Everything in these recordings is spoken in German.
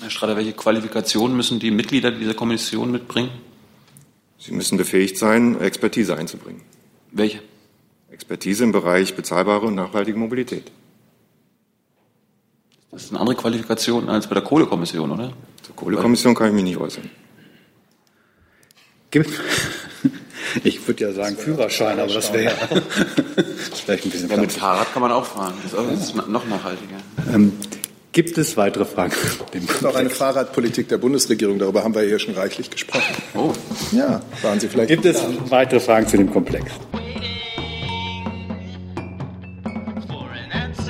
Herr Strader, welche Qualifikationen müssen die Mitglieder dieser Kommission mitbringen? Sie müssen befähigt sein, Expertise einzubringen. Welche? Expertise im Bereich bezahlbare und nachhaltige Mobilität. Das ist eine andere Qualifikation als bei der Kohlekommission, oder? Zur Kohlekommission kann ich mich nicht äußern. Gibt, ich würde ja sagen Führerschein, aber das wäre ja vielleicht ein bisschen Ja, mit Fahrrad kann man auch fahren. Das ist noch nachhaltiger. ähm, Gibt es weitere Fragen? Dem Es gibt auch eine Fahrradpolitik der Bundesregierung. Darüber haben wir hier schon reichlich gesprochen. Oh, Ja, waren Sie vielleicht. Gibt es weitere Fragen zu dem Komplex?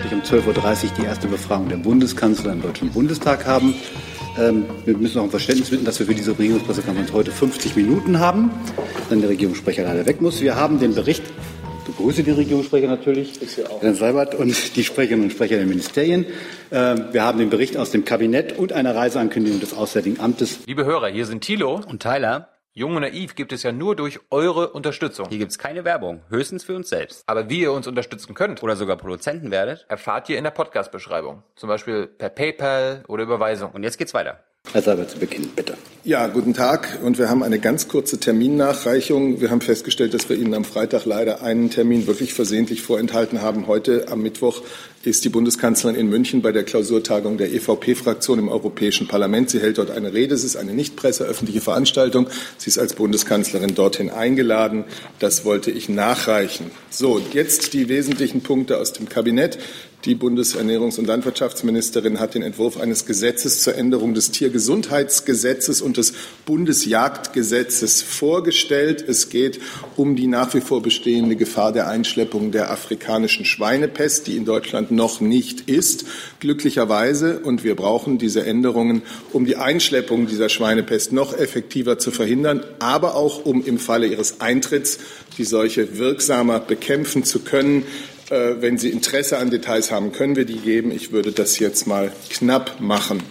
Wir um 12.30 Uhr die erste Befragung der Bundeskanzler im Deutschen Bundestag haben. Ähm, wir müssen auch um Verständnis bitten, dass wir für diese Regierungspressekonferenz heute 50 Minuten haben, dann der Regierungssprecher leider weg muss. Wir haben den Bericht, ich begrüße die Regierungssprecher natürlich, Herrn Seibert und die Sprecherinnen und Sprecher der Ministerien. Ähm, wir haben den Bericht aus dem Kabinett und eine Reiseankündigung des Auswärtigen Amtes. Liebe Hörer, hier sind Thilo. Und Tyler, Jung und Naiv gibt es ja nur durch eure Unterstützung. hier gibt's keine Werbung, höchstens für uns selbst. Aber wie ihr uns unterstützen könnt, Oder sogar Produzenten werdet. erfahrt ihr in der Podcast-Beschreibung. Zum Beispiel per PayPal oder Überweisung. Und jetzt geht's weiter. Herr Seibert zu Beginn, bitte. Ja, guten Tag. Und wir haben eine ganz kurze Terminnachreichung. Wir haben festgestellt, dass wir Ihnen am Freitag leider einen Termin wirklich versehentlich vorenthalten haben. Heute am Mittwoch ist die Bundeskanzlerin in München bei der Klausurtagung der EVP-Fraktion im Europäischen Parlament. Sie hält dort eine Rede. Es ist eine nicht presseöffentliche Veranstaltung. Sie ist als Bundeskanzlerin dorthin eingeladen. Das wollte ich nachreichen. So, jetzt die wesentlichen Punkte aus dem Kabinett. Die Bundesernährungs- und Landwirtschaftsministerin hat den Entwurf eines Gesetzes zur Änderung des Tiergesundheitsgesetzes und des Bundesjagdgesetzes vorgestellt. Es geht um die nach wie vor bestehende Gefahr der Einschleppung der afrikanischen Schweinepest, die in Deutschland noch nicht ist. Glücklicherweise, und wir brauchen diese Änderungen, um die Einschleppung dieser Schweinepest noch effektiver zu verhindern, aber auch um im Falle ihres Eintritts die Seuche wirksamer bekämpfen zu können. Äh, Wenn Sie Interesse an Details haben, können wir die geben. Ich würde das jetzt mal knapp machen.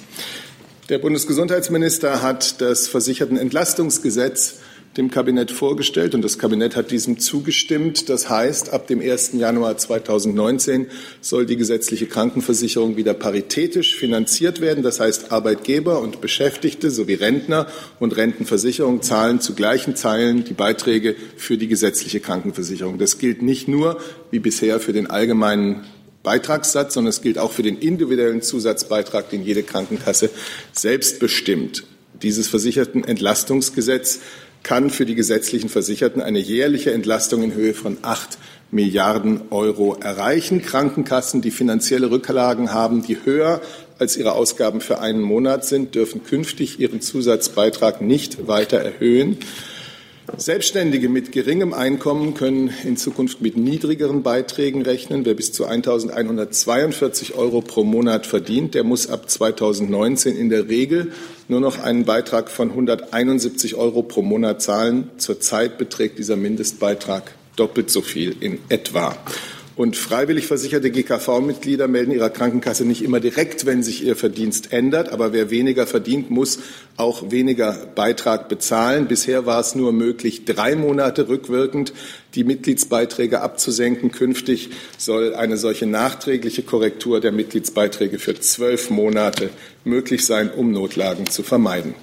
Der Bundesgesundheitsminister hat das Versichertenentlastungsgesetz dem Kabinett vorgestellt und das Kabinett hat diesem zugestimmt. Das heißt, ab dem 1. Januar 2019 soll die gesetzliche Krankenversicherung wieder paritätisch finanziert werden. Das heißt, Arbeitgeber und Beschäftigte sowie Rentner und Rentenversicherung zahlen zu gleichen Teilen die Beiträge für die gesetzliche Krankenversicherung. Das gilt nicht nur wie bisher für den allgemeinen Beitragssatz, sondern es gilt auch für den individuellen Zusatzbeitrag, den jede Krankenkasse selbst bestimmt. Dieses Versichertenentlastungsgesetz kann für die gesetzlichen Versicherten eine jährliche Entlastung in Höhe von acht Milliarden Euro erreichen. Krankenkassen, die finanzielle Rücklagen haben, die höher als ihre Ausgaben für einen Monat sind, dürfen künftig ihren Zusatzbeitrag nicht weiter erhöhen. Selbstständige mit geringem Einkommen können in Zukunft mit niedrigeren Beiträgen rechnen. Wer bis zu 1.142 Euro pro Monat verdient, der muss ab 2019 in der Regel nur noch einen Beitrag von 171 Euro pro Monat zahlen. Zurzeit beträgt dieser Mindestbeitrag doppelt so viel in etwa. Und freiwillig versicherte GKV-Mitglieder melden ihrer Krankenkasse nicht immer direkt, wenn sich ihr Verdienst ändert. Aber wer weniger verdient, muss auch weniger Beitrag bezahlen. Bisher war es nur möglich, drei Monate rückwirkend die Mitgliedsbeiträge abzusenken. Künftig soll eine solche nachträgliche Korrektur der Mitgliedsbeiträge für zwölf Monate möglich sein, um Notlagen zu vermeiden.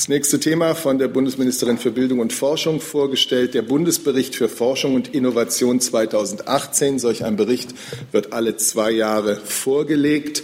Das nächste Thema von der Bundesministerin für Bildung und Forschung vorgestellt, der Bundesbericht für Forschung und Innovation 2018. Solch ein Bericht wird alle zwei Jahre vorgelegt.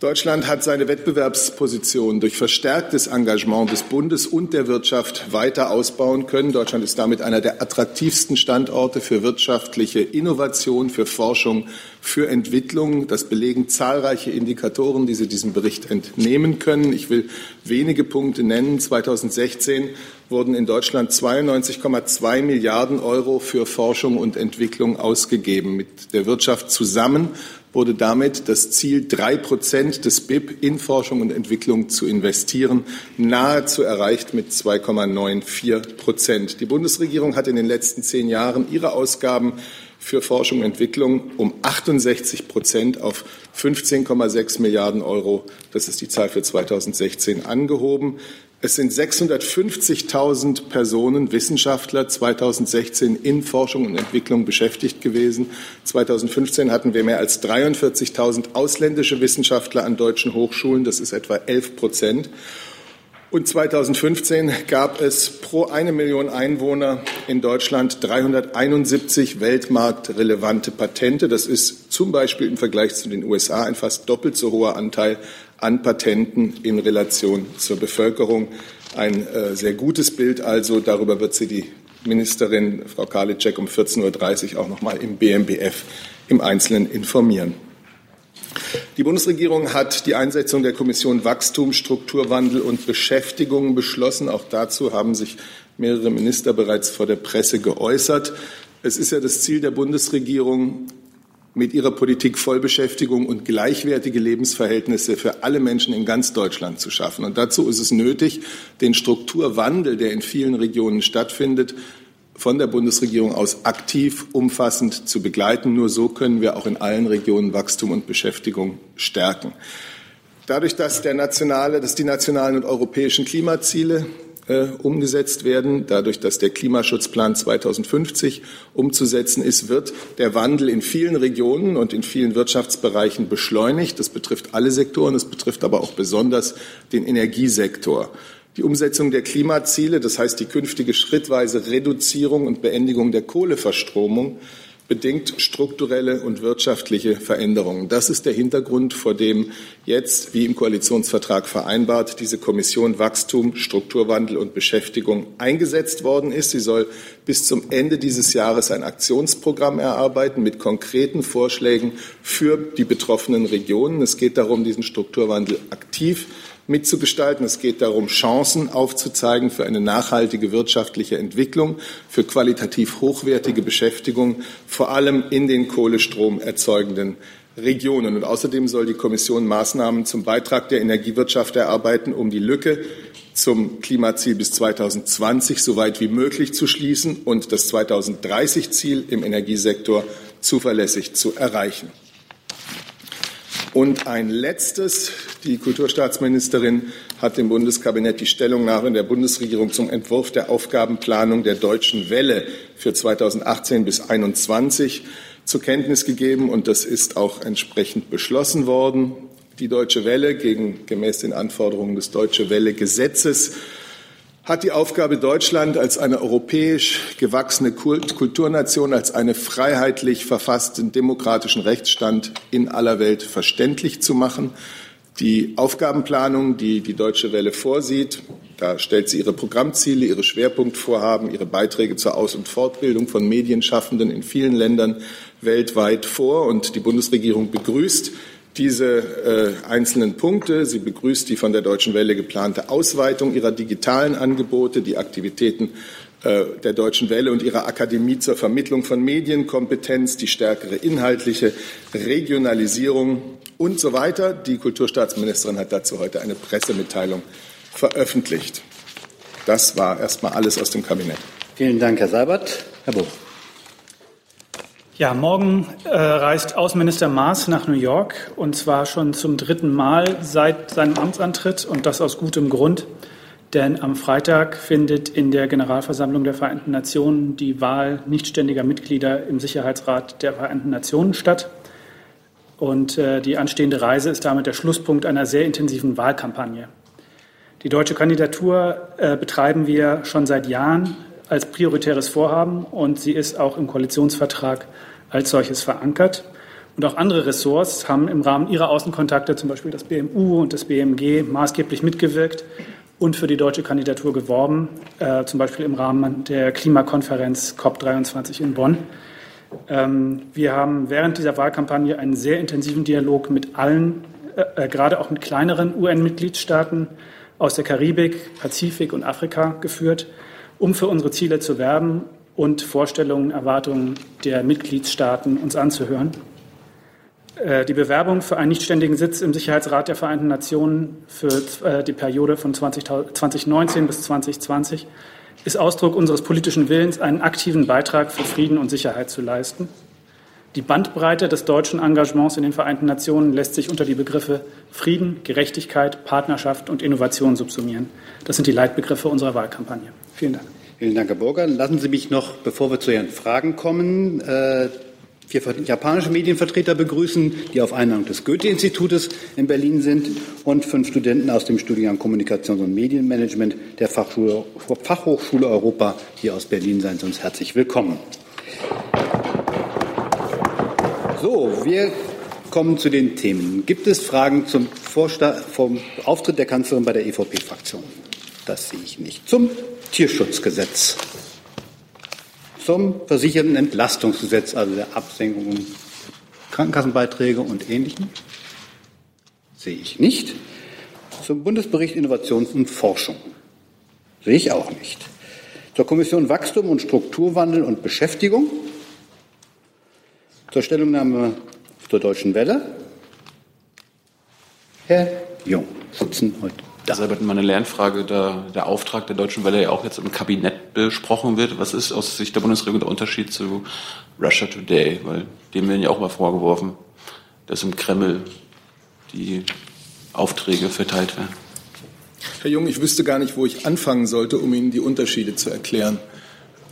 Deutschland hat seine Wettbewerbsposition durch verstärktes Engagement des Bundes und der Wirtschaft weiter ausbauen können. Deutschland ist damit einer der attraktivsten Standorte für wirtschaftliche Innovation, für Forschung, für Entwicklung. Das belegen zahlreiche Indikatoren, die Sie diesem Bericht entnehmen können. Ich will wenige Punkte nennen. 2016 wurden in Deutschland 92,2 Milliarden Euro für Forschung und Entwicklung ausgegeben. Mit der Wirtschaft zusammen wurde damit das Ziel, drei Prozent des BIP in Forschung und Entwicklung zu investieren, nahezu erreicht mit 2,94 Prozent. Die Bundesregierung hat in den letzten zehn Jahren ihre Ausgaben für Forschung und Entwicklung um 68 Prozent auf 15,6 Milliarden Euro, das ist die Zahl für 2016, angehoben. Es sind 650.000 Personen, Wissenschaftler, 2016 in Forschung und Entwicklung beschäftigt gewesen. 2015 hatten wir mehr als 43.000 ausländische Wissenschaftler an deutschen Hochschulen. Das ist etwa 11 Prozent. Und 2015 gab es pro eine Million Einwohner in Deutschland 371 weltmarktrelevante Patente. Das ist zum Beispiel im Vergleich zu den USA ein fast doppelt so hoher Anteil an Patenten in Relation zur Bevölkerung. Ein äh, sehr gutes Bild also. Darüber wird Sie die Ministerin, Frau Karliczek, um 14.30 Uhr auch noch mal im BMBF im Einzelnen informieren. Die Bundesregierung hat die Einsetzung der Kommission Wachstum, Strukturwandel und Beschäftigung beschlossen. Auch dazu haben sich mehrere Minister bereits vor der Presse geäußert. Es ist ja das Ziel der Bundesregierung, mit ihrer Politik Vollbeschäftigung und gleichwertige Lebensverhältnisse für alle Menschen in ganz Deutschland zu schaffen. Und dazu ist es nötig, den Strukturwandel, der in vielen Regionen stattfindet, von der Bundesregierung aus aktiv, umfassend zu begleiten. Nur so können wir auch in allen Regionen Wachstum und Beschäftigung stärken. Dadurch, dass, der nationale, dass die nationalen und europäischen Klimaziele äh, umgesetzt werden. Dadurch, dass der Klimaschutzplan 2050 umzusetzen ist, wird der Wandel in vielen Regionen und in vielen Wirtschaftsbereichen beschleunigt. Das betrifft alle Sektoren, es betrifft aber auch besonders den Energiesektor. Die Umsetzung der Klimaziele, das heißt die künftige schrittweise Reduzierung und Beendigung der Kohleverstromung, bedingt strukturelle und wirtschaftliche Veränderungen. Das ist der Hintergrund, vor dem jetzt, wie im Koalitionsvertrag vereinbart, diese Kommission Wachstum, Strukturwandel und Beschäftigung eingesetzt worden ist. Sie soll bis zum Ende dieses Jahres ein Aktionsprogramm erarbeiten mit konkreten Vorschlägen für die betroffenen Regionen. Es geht darum, diesen Strukturwandel aktiv mitzugestalten. Es geht darum, Chancen aufzuzeigen für eine nachhaltige wirtschaftliche Entwicklung, für qualitativ hochwertige Beschäftigung, vor allem in den Kohlestrom erzeugenden Regionen. Und außerdem soll die Kommission Maßnahmen zum Beitrag der Energiewirtschaft erarbeiten, um die Lücke zum Klimaziel bis 2020 so weit wie möglich zu schließen und das 2030-Ziel im Energiesektor zuverlässig zu erreichen. Und ein letztes. Die Kulturstaatsministerin hat dem Bundeskabinett die Stellungnahme der Bundesregierung zum Entwurf der Aufgabenplanung der Deutschen Welle für 2018 bis 2021 zur Kenntnis gegeben. Und das ist auch entsprechend beschlossen worden. Die Deutsche Welle gegen, gemäß den Anforderungen des Deutsche Welle Gesetzes hat die Aufgabe, Deutschland als eine europäisch gewachsene Kulturnation, als einen freiheitlich verfassten demokratischen Rechtsstand in aller Welt verständlich zu machen. Die Aufgabenplanung, die die Deutsche Welle vorsieht, da stellt sie ihre Programmziele, ihre Schwerpunktvorhaben, ihre Beiträge zur Aus- und Fortbildung von Medienschaffenden in vielen Ländern weltweit vor. Und die Bundesregierung begrüßt diese äh, einzelnen Punkte. Sie begrüßt die von der Deutschen Welle geplante Ausweitung ihrer digitalen Angebote, die Aktivitäten äh, der Deutschen Welle und ihrer Akademie zur Vermittlung von Medienkompetenz, die stärkere inhaltliche Regionalisierung und so weiter. Die Kulturstaatsministerin hat dazu heute eine Pressemitteilung veröffentlicht. Das war erstmal alles aus dem Kabinett. Vielen Dank, Herr Seibert. Herr Buch. Ja, morgen äh, reist Außenminister Maas nach New York und zwar schon zum dritten Mal seit seinem Amtsantritt und das aus gutem Grund. Denn am Freitag findet in der Generalversammlung der Vereinten Nationen die Wahl nichtständiger Mitglieder im Sicherheitsrat der Vereinten Nationen statt. Und äh, die anstehende Reise ist damit der Schlusspunkt einer sehr intensiven Wahlkampagne. Die deutsche Kandidatur äh, betreiben wir schon seit Jahren als prioritäres Vorhaben und sie ist auch im Koalitionsvertrag als solches verankert. Und auch andere Ressorts haben im Rahmen ihrer Außenkontakte, zum Beispiel das BMU und das BMG, maßgeblich mitgewirkt und für die deutsche Kandidatur geworben, äh, zum Beispiel im Rahmen der Klimakonferenz COP23 in Bonn. Ähm, wir haben während dieser Wahlkampagne einen sehr intensiven Dialog mit allen, äh, äh gerade auch mit kleineren UN-Mitgliedstaaten aus der Karibik, Pazifik und Afrika geführt, um für unsere Ziele zu werben und Vorstellungen, Erwartungen der Mitgliedstaaten uns anzuhören. Äh, die Bewerbung für einen nichtständigen Sitz im Sicherheitsrat der Vereinten Nationen für äh, die Periode von 2019 bis 2020 ist Ausdruck unseres politischen Willens, einen aktiven Beitrag für Frieden und Sicherheit zu leisten. Die Bandbreite des deutschen Engagements in den Vereinten Nationen lässt sich unter die Begriffe Frieden, Gerechtigkeit, Partnerschaft und Innovation subsumieren. Das sind die Leitbegriffe unserer Wahlkampagne. Vielen Dank. Vielen Dank, Herr Burger. Lassen Sie mich noch, bevor wir zu Ihren Fragen kommen, äh, vier japanische Medienvertreter begrüßen, die auf Einladung des Goethe-Institutes in Berlin sind und fünf Studenten aus dem Studiengang Kommunikations- und Medienmanagement der Fachhochschule Europa hier aus Berlin seien Sie uns herzlich willkommen. So, wir kommen zu den Themen. Gibt es Fragen zum, Vorsta vom Auftritt der Kanzlerin bei der EVP-Fraktion? Das sehe ich nicht. Zum Tierschutzgesetz zum Versichertenentlastungsgesetz, also der Absenkung Krankenkassenbeiträge und Ähnlichem? Sehe ich nicht. Zum Bundesbericht Innovation und Forschung? Sehe ich auch nicht. Zur Kommission Wachstum und Strukturwandel und Beschäftigung? Zur Stellungnahme zur Deutschen Welle? Herr Jung sitzen heute da. Albert, meine Lernfrage, da der Auftrag der Deutschen Welle ja auch jetzt im Kabinett besprochen wird. Was ist aus Sicht der Bundesregierung der Unterschied zu Russia Today? Weil dem werden ja auch mal vorgeworfen, dass im Kreml die Aufträge verteilt werden. Herr Jung, ich wüsste gar nicht, wo ich anfangen sollte, um Ihnen die Unterschiede zu erklären.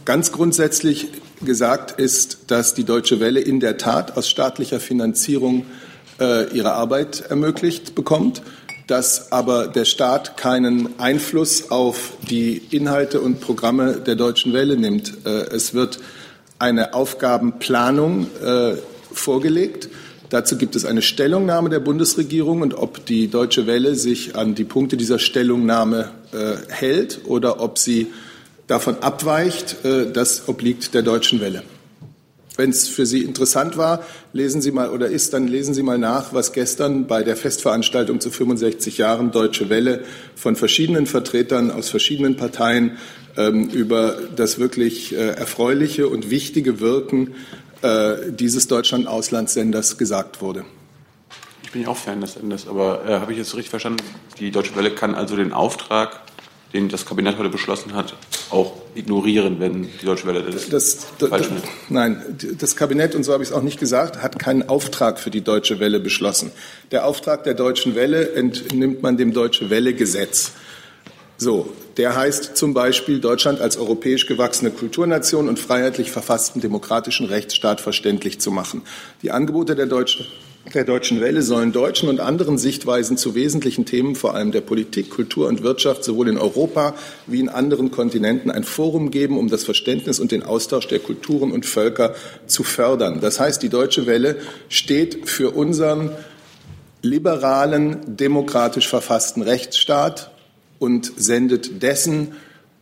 Ganz grundsätzlich gesagt ist, dass die Deutsche Welle in der Tat aus staatlicher Finanzierung äh, ihre Arbeit ermöglicht bekommt dass aber der Staat keinen Einfluss auf die Inhalte und Programme der Deutschen Welle nimmt. Äh, es wird eine Aufgabenplanung äh, vorgelegt. Dazu gibt es eine Stellungnahme der Bundesregierung und ob die Deutsche Welle sich an die Punkte dieser Stellungnahme äh, hält oder ob sie davon abweicht, das obliegt der Deutschen Welle. Wenn es für Sie interessant war, lesen Sie mal oder ist, dann lesen Sie mal nach, was gestern bei der Festveranstaltung zu 65 Jahren Deutsche Welle von verschiedenen Vertretern aus verschiedenen Parteien ähm, über das wirklich äh, erfreuliche und wichtige Wirken äh, dieses Deutschland-Auslandssenders gesagt wurde. Ich bin ja auch Fan des Senders, aber äh, habe ich jetzt richtig verstanden? Die Deutsche Welle kann also den Auftrag den das Kabinett heute beschlossen hat, auch ignorieren, wenn die Deutsche Welle das, das, das falsch nimmt? Nein, das Kabinett, und so habe ich es auch nicht gesagt, hat keinen Auftrag für die Deutsche Welle beschlossen. Der Auftrag der Deutschen Welle entnimmt man dem Deutsche Welle Gesetz. So, der heißt zum Beispiel, Deutschland als europäisch gewachsene Kulturnation und freiheitlich verfassten demokratischen Rechtsstaat verständlich zu machen. Die Angebote der Deutschen der Deutschen Welle sollen deutschen und anderen Sichtweisen zu wesentlichen Themen, vor allem der Politik, Kultur und Wirtschaft, sowohl in Europa wie in anderen Kontinenten ein Forum geben, um das Verständnis und den Austausch der Kulturen und Völker zu fördern. Das heißt, die Deutsche Welle steht für unseren liberalen, demokratisch verfassten Rechtsstaat und sendet dessen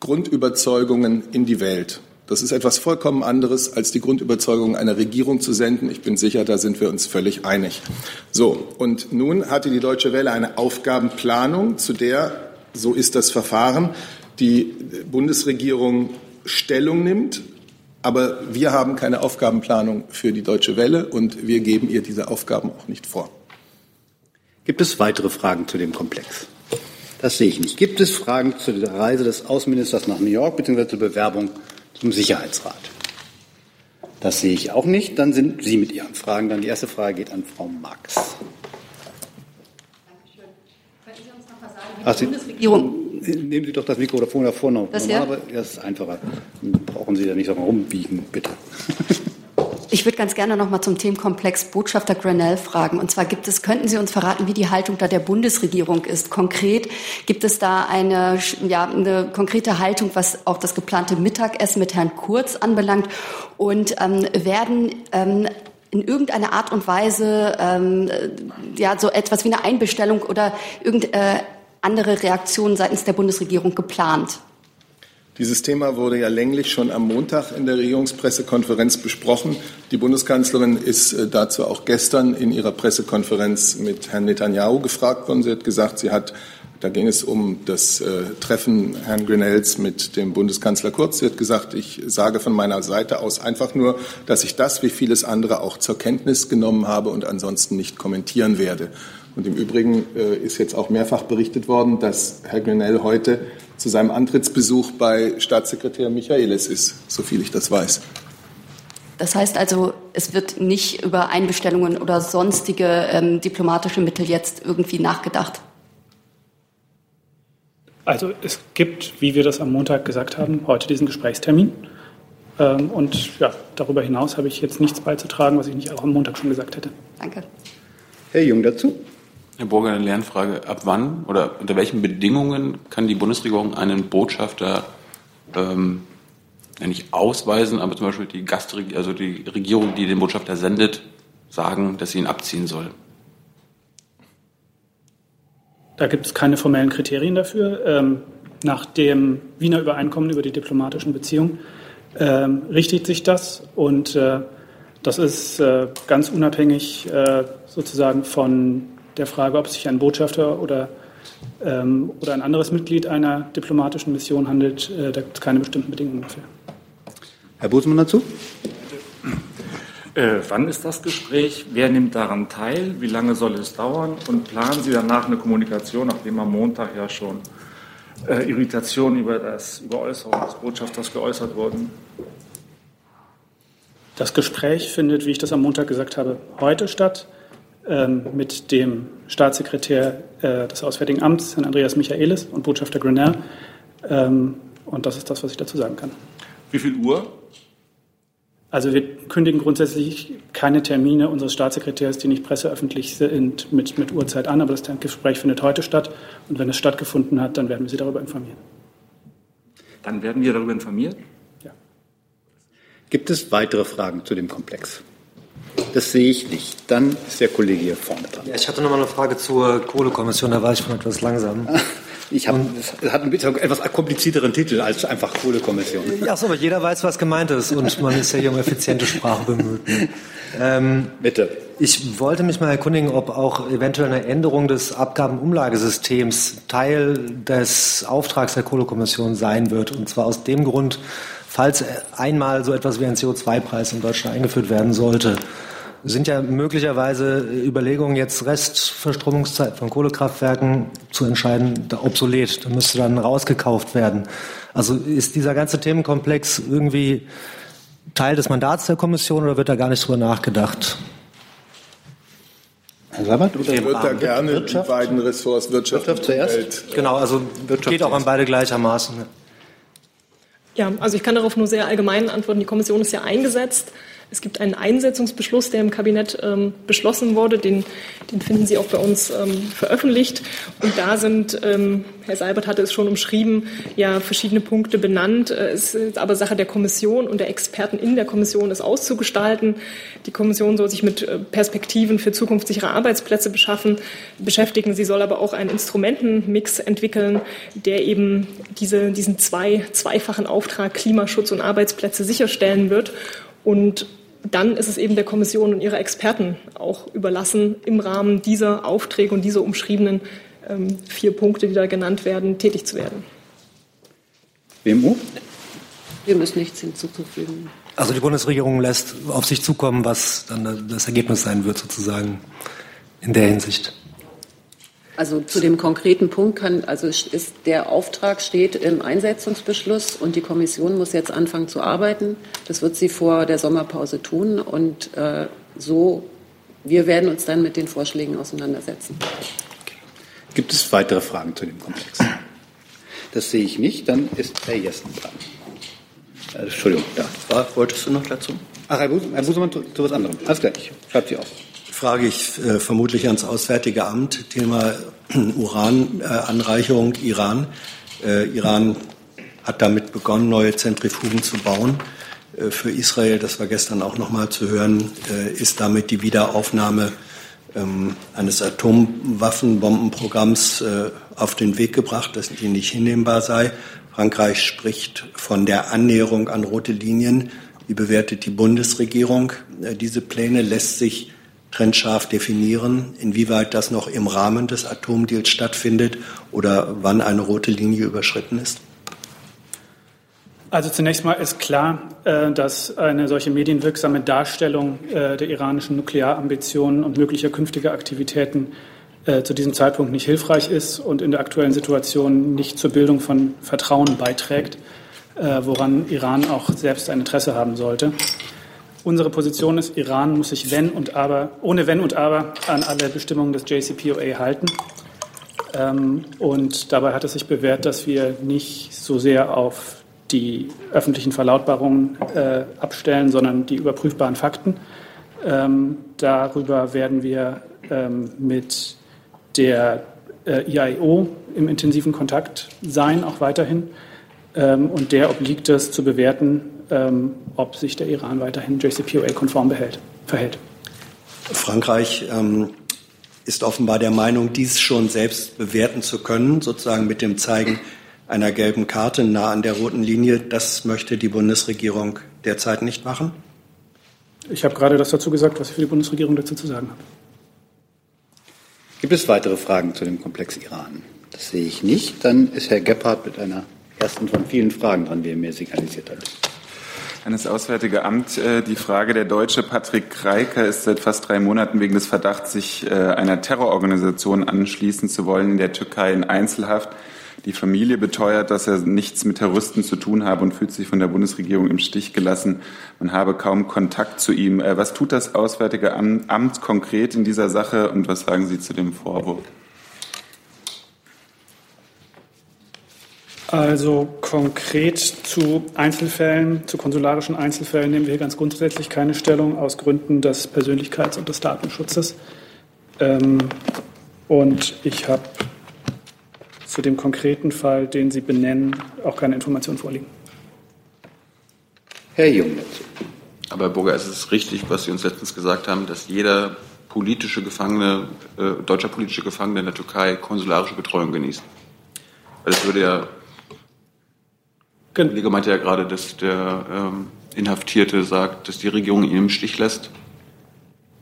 Grundüberzeugungen in die Welt. Das ist etwas vollkommen anderes, als die Grundüberzeugung einer Regierung zu senden. Ich bin sicher, da sind wir uns völlig einig. So, und nun hatte die Deutsche Welle eine Aufgabenplanung, zu der, so ist das Verfahren, die Bundesregierung Stellung nimmt. Aber wir haben keine Aufgabenplanung für die Deutsche Welle und wir geben ihr diese Aufgaben auch nicht vor. Gibt es weitere Fragen zu dem Komplex? Das sehe ich nicht. Gibt es Fragen zu der Reise des Außenministers nach New York bzw. zur Bewerbung zum Sicherheitsrat. Das sehe ich auch nicht. Dann sind Sie mit Ihren Fragen. Dann die erste Frage geht an Frau Marx. Dankeschön. Können Sie uns noch mal sagen, Ach, Bundesregierung Nehmen Sie doch das Mikrofon davor noch. Das, ja? das ist einfacher. Dann brauchen Sie da nicht so rumbiegen, bitte. Ich würde ganz gerne noch mal zum Themenkomplex Botschafter Grenell fragen. Und zwar gibt es, könnten Sie uns verraten, wie die Haltung da der Bundesregierung ist? Konkret gibt es da eine, ja, eine konkrete Haltung, was auch das geplante Mittagessen mit Herrn Kurz anbelangt? Und ähm, werden ähm, in irgendeiner Art und Weise ähm, ja so etwas wie eine Einbestellung oder irgendeine äh, andere Reaktionen seitens der Bundesregierung geplant? Dieses Thema wurde ja länglich schon am Montag in der Regierungspressekonferenz besprochen. Die Bundeskanzlerin ist äh, dazu auch gestern in ihrer Pressekonferenz mit Herrn Netanyahu gefragt worden. Sie hat gesagt, sie hat, da ging es um das äh, Treffen Herrn Grenells mit dem Bundeskanzler Kurz. Sie hat gesagt, ich sage von meiner Seite aus einfach nur, dass ich das wie vieles andere auch zur Kenntnis genommen habe und ansonsten nicht kommentieren werde. Und im Übrigen äh, ist jetzt auch mehrfach berichtet worden, dass Herr Grenell heute zu seinem Antrittsbesuch bei Staatssekretär Michaelis ist, soviel ich das weiß. Das heißt also, es wird nicht über Einbestellungen oder sonstige ähm, diplomatische Mittel jetzt irgendwie nachgedacht. Also es gibt, wie wir das am Montag gesagt haben, heute diesen Gesprächstermin. Ähm, und ja, darüber hinaus habe ich jetzt nichts beizutragen, was ich nicht auch am Montag schon gesagt hätte. Danke. Herr Jung dazu. Herr Burger, eine Lernfrage. Ab wann oder unter welchen Bedingungen kann die Bundesregierung einen Botschafter ähm, nicht ausweisen, aber zum Beispiel die Gastregierung, also die Regierung, die den Botschafter sendet, sagen, dass sie ihn abziehen soll? Da gibt es keine formellen Kriterien dafür. Ähm, nach dem Wiener Übereinkommen über die diplomatischen Beziehungen ähm, richtet sich das und äh, das ist äh, ganz unabhängig äh, sozusagen von der Frage, ob es sich ein Botschafter oder, ähm, oder ein anderes Mitglied einer diplomatischen Mission handelt. Äh, da gibt es keine bestimmten Bedingungen dafür. Herr Busemann dazu? Äh, wann ist das Gespräch? Wer nimmt daran teil? Wie lange soll es dauern? Und planen Sie danach eine Kommunikation, nachdem am Montag ja schon äh, Irritationen über das über Äußerung des Botschafters geäußert wurden? Das Gespräch findet, wie ich das am Montag gesagt habe, heute statt mit dem Staatssekretär äh, des Auswärtigen Amts, Herrn Andreas Michaelis, und Botschafter Grenell. Ähm, und das ist das, was ich dazu sagen kann. Wie viel Uhr? Also wir kündigen grundsätzlich keine Termine unseres Staatssekretärs, die nicht presseöffentlich sind, mit, mit Uhrzeit an, aber das Gespräch findet heute statt. Und wenn es stattgefunden hat, dann werden wir Sie darüber informieren. Dann werden wir darüber informiert? Ja. Gibt es weitere Fragen zu dem Komplex? Das sehe ich nicht. Dann ist der Kollege hier vorne dran. Ja, ich hatte noch mal eine Frage zur Kohlekommission, da war ich schon etwas langsam. Ich habe, es hat ein bisschen etwas komplizierteren Titel als einfach Kohlekommission. Ja, so, aber jeder weiß, was gemeint ist und man ist ja hier um effiziente Sprache bemüht. Ähm, Bitte. Ich wollte mich mal erkundigen, ob auch eventuell eine Änderung des Abgabenumlagesystems Teil des Auftrags der Kohlekommission sein wird. Und zwar aus dem Grund, falls einmal so etwas wie ein CO2-Preis in Deutschland eingeführt werden sollte, sind ja möglicherweise Überlegungen, jetzt Restverstromungszeit von Kohlekraftwerken zu entscheiden, obsolet. Da müsste dann rausgekauft werden. Also ist dieser ganze Themenkomplex irgendwie Teil des Mandats der Kommission oder wird da gar nicht drüber nachgedacht? Herr Sabat, ich würde da gerne Wirtschaft? die beiden Ressorts Wirtschaft, Wirtschaft zuerst. Welt, genau, also Wirtschaft geht auch an beide gleichermaßen. Ja, also ich kann darauf nur sehr allgemein antworten. Die Kommission ist ja eingesetzt. Es gibt einen Einsetzungsbeschluss, der im Kabinett ähm, beschlossen wurde. Den, den, finden Sie auch bei uns ähm, veröffentlicht. Und da sind, ähm, Herr Seibert hatte es schon umschrieben, ja verschiedene Punkte benannt. Äh, es ist aber Sache der Kommission und der Experten in der Kommission, es auszugestalten. Die Kommission soll sich mit äh, Perspektiven für zukunftssichere Arbeitsplätze beschaffen, beschäftigen. Sie soll aber auch einen Instrumentenmix entwickeln, der eben diese, diesen zwei, zweifachen Auftrag Klimaschutz und Arbeitsplätze sicherstellen wird. Und dann ist es eben der Kommission und ihrer Experten auch überlassen, im Rahmen dieser Aufträge und dieser umschriebenen ähm, vier Punkte, die da genannt werden, tätig zu werden. WMU? Wir müssen nichts hinzuzufügen. Also die Bundesregierung lässt auf sich zukommen, was dann das Ergebnis sein wird, sozusagen in der Hinsicht. Also zu dem konkreten Punkt kann, also ist der Auftrag steht im Einsetzungsbeschluss und die Kommission muss jetzt anfangen zu arbeiten. Das wird sie vor der Sommerpause tun und äh, so, wir werden uns dann mit den Vorschlägen auseinandersetzen. Gibt es weitere Fragen zu dem Komplex? Das sehe ich nicht. Dann ist Herr Jessen dran. Äh, Entschuldigung, ja. Wolltest du noch dazu? Ach, Herr Busemann, Herr Busemann zu, zu was anderem. Alles gleich. Schreibt Sie auf frage ich äh, vermutlich ans Auswärtige Amt, Thema Urananreicherung äh, Iran. Äh, Iran hat damit begonnen, neue Zentrifugen zu bauen. Äh, für Israel, das war gestern auch noch mal zu hören, äh, ist damit die Wiederaufnahme ähm, eines Atomwaffenbombenprogramms äh, auf den Weg gebracht, dass die nicht hinnehmbar sei. Frankreich spricht von der Annäherung an rote Linien. Wie bewertet die Bundesregierung diese Pläne? Lässt sich trennscharf definieren, inwieweit das noch im Rahmen des Atomdeals stattfindet oder wann eine rote Linie überschritten ist? Also zunächst mal ist klar, äh, dass eine solche medienwirksame Darstellung äh, der iranischen Nuklearambitionen und möglicher künftiger Aktivitäten äh, zu diesem Zeitpunkt nicht hilfreich ist und in der aktuellen Situation nicht zur Bildung von Vertrauen beiträgt, woran Iran auch selbst ein Interesse haben sollte. Unsere Position ist, Iran muss sich wenn und aber, ohne wenn und aber an alle Bestimmungen des JCPOA halten. Ähm, und dabei hat es sich bewährt, dass wir nicht so sehr auf die öffentlichen Verlautbarungen äh, abstellen, sondern die überprüfbaren Fakten. Ähm, darüber werden wir ähm, mit der äh, IAEO im intensiven Kontakt sein, auch weiterhin. Und der obliegt es zu bewerten, ähm, ob sich der Iran weiterhin JCPOA-konform verhält. Frankreich ähm, ist offenbar der Meinung, dies schon selbst bewerten zu können, sozusagen mit dem Zeigen einer gelben Karte nah an der roten Linie. Das möchte die Bundesregierung derzeit nicht machen? Ich habe gerade das dazu gesagt, was ich für die Bundesregierung dazu zu sagen habe. Gibt es weitere Fragen zu dem Komplex Iran? Das sehe ich nicht. Dann ist Herr Gebhardt mit einer ersten von vielen Fragen dran, wie er mir signalisiert hat. An das Auswärtige Amt. Äh, die Frage der Deutsche Patrick Kreiker ist seit fast drei Monaten wegen des Verdachts, sich äh, einer Terrororganisation anschließen zu wollen, in der Türkei in Einzelhaft. Die Familie beteuert, dass er nichts mit Terroristen zu tun habe und fühlt sich von der Bundesregierung im Stich gelassen. Man habe kaum Kontakt zu ihm. Äh, was tut das Auswärtige Amt konkret in dieser Sache und was sagen Sie zu dem Vorwurf? Also konkret zu Einzelfällen, zu konsularischen Einzelfällen nehmen wir hier ganz grundsätzlich keine Stellung aus Gründen des Persönlichkeits- und des Datenschutzes. Ähm, und ich habe zu dem konkreten Fall, den Sie benennen, auch keine Informationen vorliegen. Herr Jung Aber Herr Burger, es ist richtig, was Sie uns letztens gesagt haben, dass jeder politische Gefangene, äh, deutscher politische Gefangene in der Türkei konsularische Betreuung genießt. Weil es würde ja, der Kollege meinte ja gerade, dass der ähm, Inhaftierte sagt, dass die Regierung ihn im Stich lässt.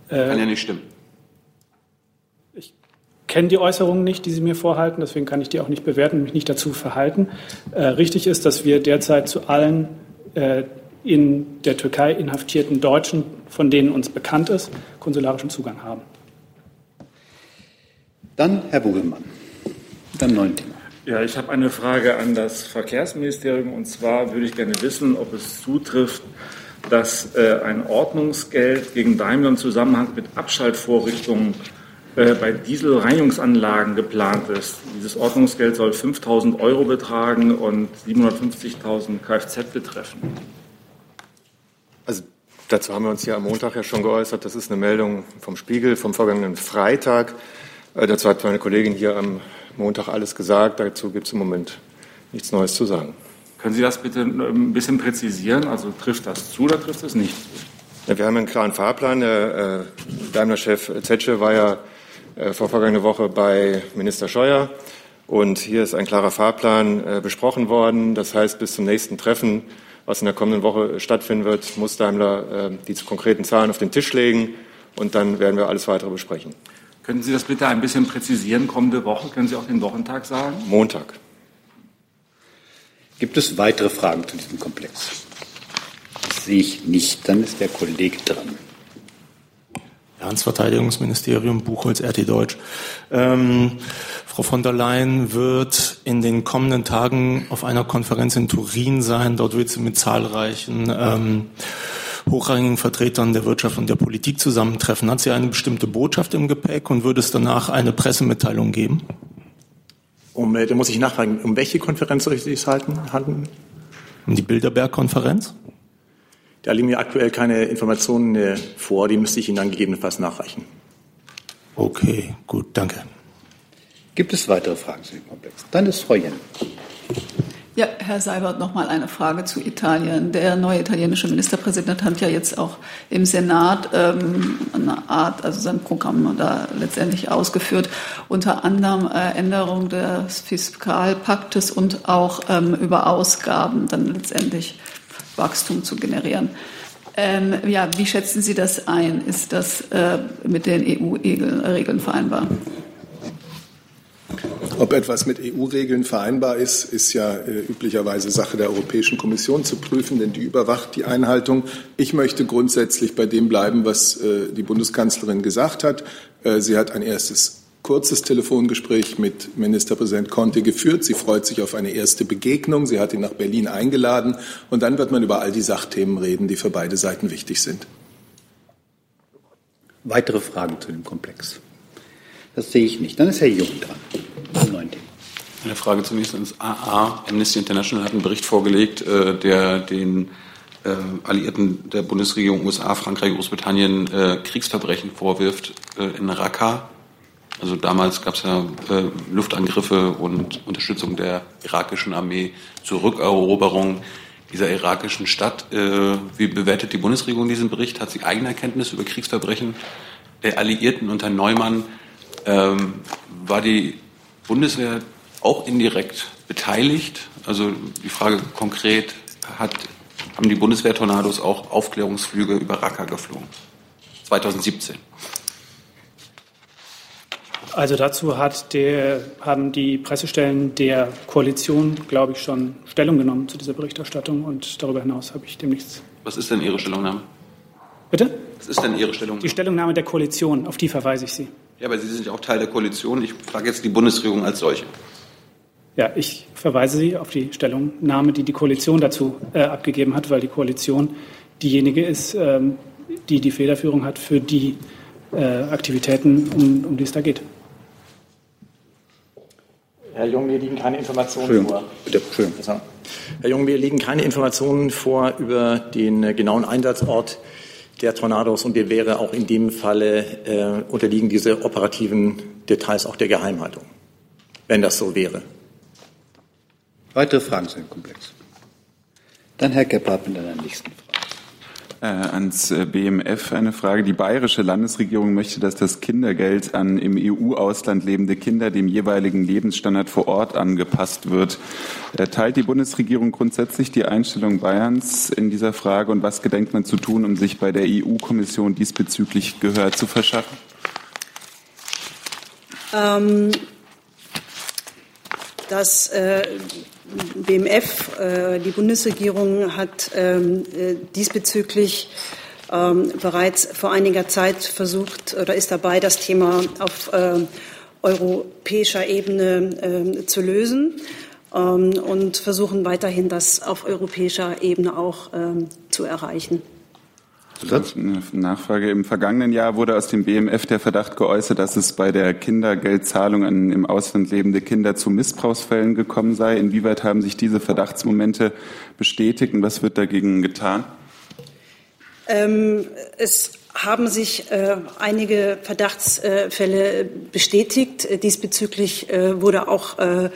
Äh, Kann ja nicht stimmen kenne die Äußerungen nicht, die Sie mir vorhalten, deswegen kann ich die auch nicht bewerten und mich nicht dazu verhalten. Äh, richtig ist, dass wir derzeit zu allen äh, in der Türkei inhaftierten Deutschen, von denen uns bekannt ist, konsularischen Zugang haben. Dann Herr Bugelmann, dann neuen Thema. Ja, ich habe eine Frage an das Verkehrsministerium und zwar würde ich gerne wissen, ob es zutrifft, dass äh, ein Ordnungsgeld gegen Daimler im Zusammenhang mit Abschaltvorrichtungen äh, bei Dieselreinigungsanlagen geplant ist. Dieses Ordnungsgeld soll 5000 Euro betragen und 750.000 Kfz betreffen. Also dazu haben wir uns ja am Montag ja schon geäußert. Das ist eine Meldung vom Spiegel vom vergangenen Freitag. Äh, dazu hat meine Kollegin hier am Montag alles gesagt. Dazu gibt es im Moment nichts Neues zu sagen. Können Sie das bitte ein bisschen präzisieren? Also trifft das zu oder trifft es nicht zu? Ja, wir haben einen klaren Fahrplan. Der äh, Daimler-Chef Zetsche war ja äh, vor vergangene Woche bei Minister Scheuer. Und hier ist ein klarer Fahrplan äh, besprochen worden. Das heißt, bis zum nächsten Treffen, was in der kommenden Woche stattfinden wird, muss Daimler die konkreten Zahlen auf den Tisch legen. Und dann werden wir alles weitere besprechen. Können Sie das bitte ein bisschen präzisieren? Kommende Woche, können Sie auch den Wochentag sagen? Montag. Gibt es weitere Fragen zu diesem Komplex? Das sehe ich nicht. Dann ist der Kollege dran ans Verteidigungsministerium, Buchholz, RT Deutsch. Ähm, Frau von der Leyen wird in den kommenden Tagen auf einer Konferenz in Turin sein. Dort wird sie mit zahlreichen ähm, hochrangigen Vertretern der Wirtschaft und der Politik zusammentreffen. Hat sie eine bestimmte Botschaft im Gepäck und würde es danach eine Pressemitteilung geben? Um, äh, da muss ich nachfragen, um welche Konferenz soll ich das halten? halten? Um die Bilderberg-Konferenz? Da liegen mir aktuell keine Informationen äh, vor, die müsste ich Ihnen dann gegebenenfalls nachreichen. Okay, gut, danke. Gibt es weitere Fragen zu dem Komplex? Dann ist Frau Jen. Ja, Herr Seibert, noch mal eine Frage zu Italien. Der neue italienische Ministerpräsident hat ja jetzt auch im Senat ähm, eine Art, also sein Programm da letztendlich ausgeführt, unter anderem äh, Änderung des Fiskalpaktes und auch ähm, über Ausgaben dann letztendlich Wachstum zu generieren. Ähm, ja, wie schätzen Sie das ein? Ist das äh, mit den EU-Regeln vereinbar? Ob etwas mit EU-Regeln vereinbar ist, ist ja äh, üblicherweise Sache der Europäischen Kommission zu prüfen, denn die überwacht die Einhaltung. Ich möchte grundsätzlich bei dem bleiben, was äh, die Bundeskanzlerin gesagt hat. Äh, sie hat ein erstes kurzes Telefongespräch mit Ministerpräsident Conte geführt. Sie freut sich auf eine erste Begegnung. Sie hat ihn nach Berlin eingeladen. Und dann wird man über all die Sachthemen reden, die für beide Seiten wichtig sind. Weitere Fragen zu dem Komplex? Das sehe ich nicht. Dann ist Herr Jung dran. Eine Frage zunächst ans AA. Amnesty International hat einen Bericht vorgelegt, äh, der den äh, Alliierten der Bundesregierung USA, Frankreich, Großbritannien äh, Kriegsverbrechen vorwirft in Raqqa. Also damals gab es ja Luftangriffe und Unterstützung der irakischen Armee zur Rückeroberung dieser irakischen Stadt. wie bewertet die Bundesregierung diesen Bericht? Hat sie eigene Erkenntnisse über Kriegsverbrechen der Alliierten unter Neumann? Ähm, war die Bundeswehr auch indirekt beteiligt? Also die Frage konkret, hat, haben die Bundeswehr-Tornados auch Aufklärungsflüge über Raqqa geflogen? 2017. Also dazu hat der, haben die Pressestellen der Koalition, glaube ich, schon Stellung genommen zu dieser Berichterstattung und darüber hinaus habe ich dem nichts. Was ist denn Ihre Stellungnahme? Bitte? Was ist denn Ihre Stellungnahme? Die Stellungnahme der Koalition, auf die verweise ich Sie. Ja, aber Sie sind ja auch Teil der Koalition. Ich frage jetzt die Bundesregierung als solche. Ja, ich verweise Sie auf die Stellungnahme, die die Koalition dazu äh, abgegeben hat, weil die Koalition diejenige ist, ähm, die die Federführung hat für die äh, Aktivitäten, um, um die es da geht. Herr Jung, mir liegen keine Informationen vor. Bitte, Herr Jung, mir liegen keine Informationen vor über den äh, genauen Einsatzort der Tornados und der wäre auch in dem Falle äh, unterliegen diese operativen Details auch der Geheimhaltung, wenn das so wäre. Weitere Fragen dem Komplex? Dann Herr Gebhardt mit einer nächsten Frage. Äh, ans äh, BMF eine Frage. Die bayerische Landesregierung möchte, dass das Kindergeld an im EU-Ausland lebende Kinder dem jeweiligen Lebensstandard vor Ort angepasst wird. Äh, teilt die Bundesregierung grundsätzlich die Einstellung Bayerns in dieser Frage und was gedenkt man zu tun, um sich bei der EU-Kommission diesbezüglich Gehör zu verschaffen? Ähm, das äh, BMF, äh, die Bundesregierung hat ähm, äh, diesbezüglich ähm, bereits vor einiger Zeit versucht oder ist dabei, das Thema auf äh, europäischer Ebene zu lösen und versuchen weiterhin, das auf europäischer Ebene auch zu erreichen. Eine Nachfrage. Im vergangenen Jahr wurde aus dem BMF der Verdacht geäußert, dass es bei der Kindergeldzahlung an im Ausland lebende Kinder zu Missbrauchsfällen gekommen sei. Inwieweit haben sich diese Verdachtsmomente bestätigt und was wird dagegen getan? Ähm, es haben sich äh, einige Verdachtsfälle bestätigt. Diesbezüglich äh, wurde auch äh,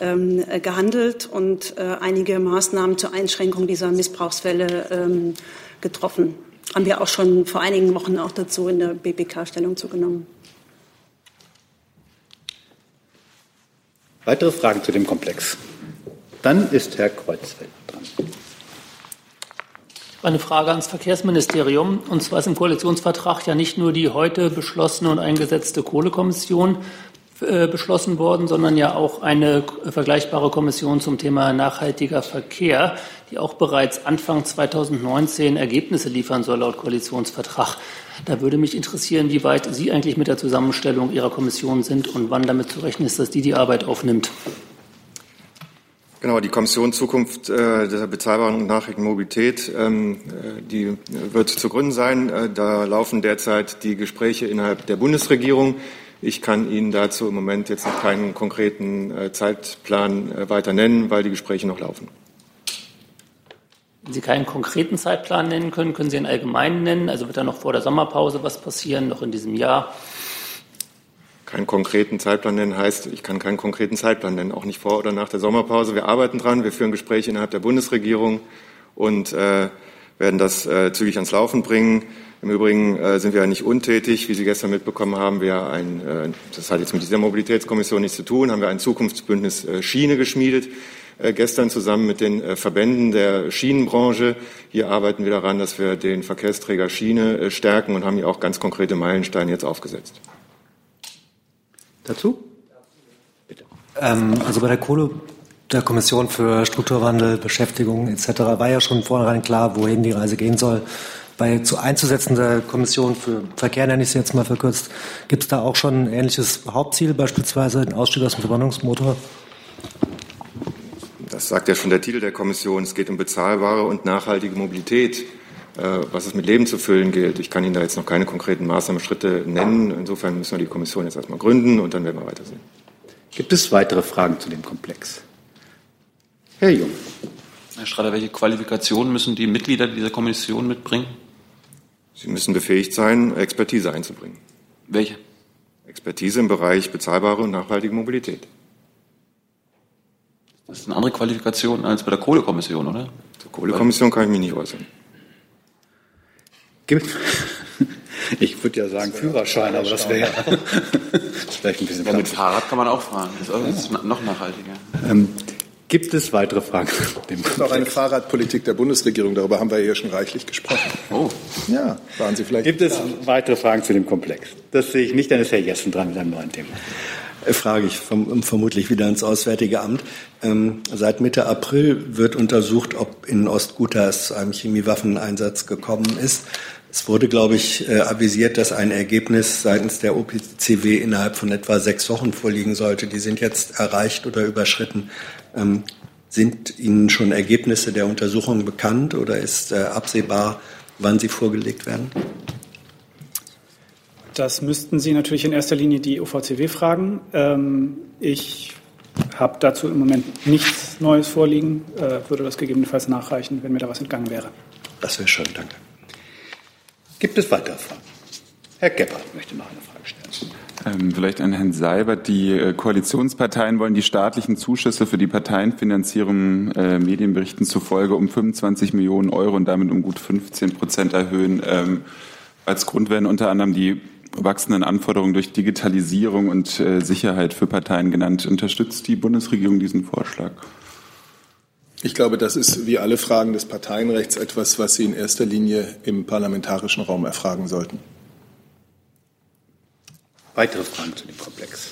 ähm, gehandelt und äh, einige Maßnahmen zur Einschränkung dieser Missbrauchsfälle ähm, getroffen haben wir auch schon vor einigen Wochen auch dazu in der BBK Stellung zugenommen. Weitere Fragen zu dem Komplex? Dann ist Herr Kreuzfeld dran. Eine Frage ans Verkehrsministerium. Und zwar ist im Koalitionsvertrag ja nicht nur die heute beschlossene und eingesetzte Kohlekommission beschlossen worden, sondern ja auch eine vergleichbare Kommission zum Thema nachhaltiger Verkehr, die auch bereits Anfang 2019 Ergebnisse liefern soll laut Koalitionsvertrag. Da würde mich interessieren, wie weit Sie eigentlich mit der Zusammenstellung Ihrer Kommission sind und wann damit zu rechnen ist, dass die die Arbeit aufnimmt. Genau, die Kommission Zukunft äh, der bezahlbaren und nachhaltigen Mobilität, ähm, äh, die wird zu gründen sein. Äh, da laufen derzeit die Gespräche innerhalb der Bundesregierung. Ich kann Ihnen dazu im Moment jetzt noch keinen konkreten äh, Zeitplan äh, weiter nennen, weil die Gespräche noch laufen. Wenn Sie keinen konkreten Zeitplan nennen können, können Sie einen allgemeinen nennen? Also wird da noch vor der Sommerpause was passieren, noch in diesem Jahr? Keinen konkreten Zeitplan nennen heißt, ich kann keinen konkreten Zeitplan nennen, auch nicht vor oder nach der Sommerpause. Wir arbeiten dran, wir führen Gespräche innerhalb der Bundesregierung und äh, werden das äh, zügig ans Laufen bringen. Im Übrigen äh, sind wir ja nicht untätig. Wie Sie gestern mitbekommen haben, wir ein, äh, das hat jetzt mit dieser Mobilitätskommission nichts zu tun, haben wir ein Zukunftsbündnis äh, Schiene geschmiedet, äh, gestern zusammen mit den äh, Verbänden der Schienenbranche. Hier arbeiten wir daran, dass wir den Verkehrsträger Schiene äh, stärken und haben hier auch ganz konkrete Meilensteine jetzt aufgesetzt. Dazu? Bitte. Ähm, also bei der Kohle der Kommission für Strukturwandel, Beschäftigung etc. war ja schon vornherein klar, wohin die Reise gehen soll bei zu einzusetzender Kommission für Verkehr, nenne ich es jetzt mal verkürzt, gibt es da auch schon ein ähnliches Hauptziel, beispielsweise den Ausstieg aus dem Verbrennungsmotor? Das sagt ja schon der Titel der Kommission. Es geht um bezahlbare und nachhaltige Mobilität, äh, was es mit Leben zu füllen gilt. Ich kann Ihnen da jetzt noch keine konkreten Maßnahmen, Schritte nennen. Insofern müssen wir die Kommission jetzt erstmal gründen und dann werden wir weitersehen. Gibt es weitere Fragen zu dem Komplex? Herr Jung. Herr Strader, welche Qualifikationen müssen die Mitglieder dieser Kommission mitbringen? Sie müssen befähigt sein, Expertise einzubringen. Welche? Expertise im Bereich bezahlbare und nachhaltige Mobilität. Das ist eine andere Qualifikation als bei der Kohlekommission, oder? Zur Kohlekommission kann ich mich nicht äußern. Gibt, ich würde ja sagen Führerschein, aber das wäre ja vielleicht ein bisschen. Ja, mit Fahrrad kann man auch fahren. Das ist noch nachhaltiger. Ähm, Gibt es weitere Fragen? Dem es ist auch eine Fahrradpolitik der Bundesregierung. Darüber haben wir hier schon reichlich gesprochen. Oh. Ja, waren Sie vielleicht. Gibt es weitere Fragen zu dem Komplex? Das sehe ich nicht. Dann ist Herr Jessen dran mit einem neuen Thema. Äh, frage ich vom, vermutlich wieder ins Auswärtige Amt. Ähm, seit Mitte April wird untersucht, ob in Ostguta es zu einem Chemiewaffeneinsatz gekommen ist. Es wurde, glaube ich, äh, avisiert, dass ein Ergebnis seitens der OPCW innerhalb von etwa sechs Wochen vorliegen sollte. Die sind jetzt erreicht oder überschritten. Ähm, sind Ihnen schon Ergebnisse der Untersuchung bekannt oder ist äh, absehbar, wann sie vorgelegt werden? Das müssten Sie natürlich in erster Linie die OVCW fragen. Ähm, ich habe dazu im Moment nichts Neues vorliegen, äh, würde das gegebenenfalls nachreichen, wenn mir da was entgangen wäre. Das wäre schön, danke. Gibt es weitere Fragen? Herr Gebhardt möchte noch eine Frage stellen. Ähm, vielleicht an Herrn Seibert. Die äh, Koalitionsparteien wollen die staatlichen Zuschüsse für die Parteienfinanzierung äh, Medienberichten zufolge um 25 Millionen Euro und damit um gut 15 Prozent erhöhen. Ähm, als Grund werden unter anderem die wachsenden Anforderungen durch Digitalisierung und äh, Sicherheit für Parteien genannt. Unterstützt die Bundesregierung diesen Vorschlag? Ich glaube, das ist wie alle Fragen des Parteienrechts etwas, was Sie in erster Linie im parlamentarischen Raum erfragen sollten. Weitere Fragen zu dem Komplex?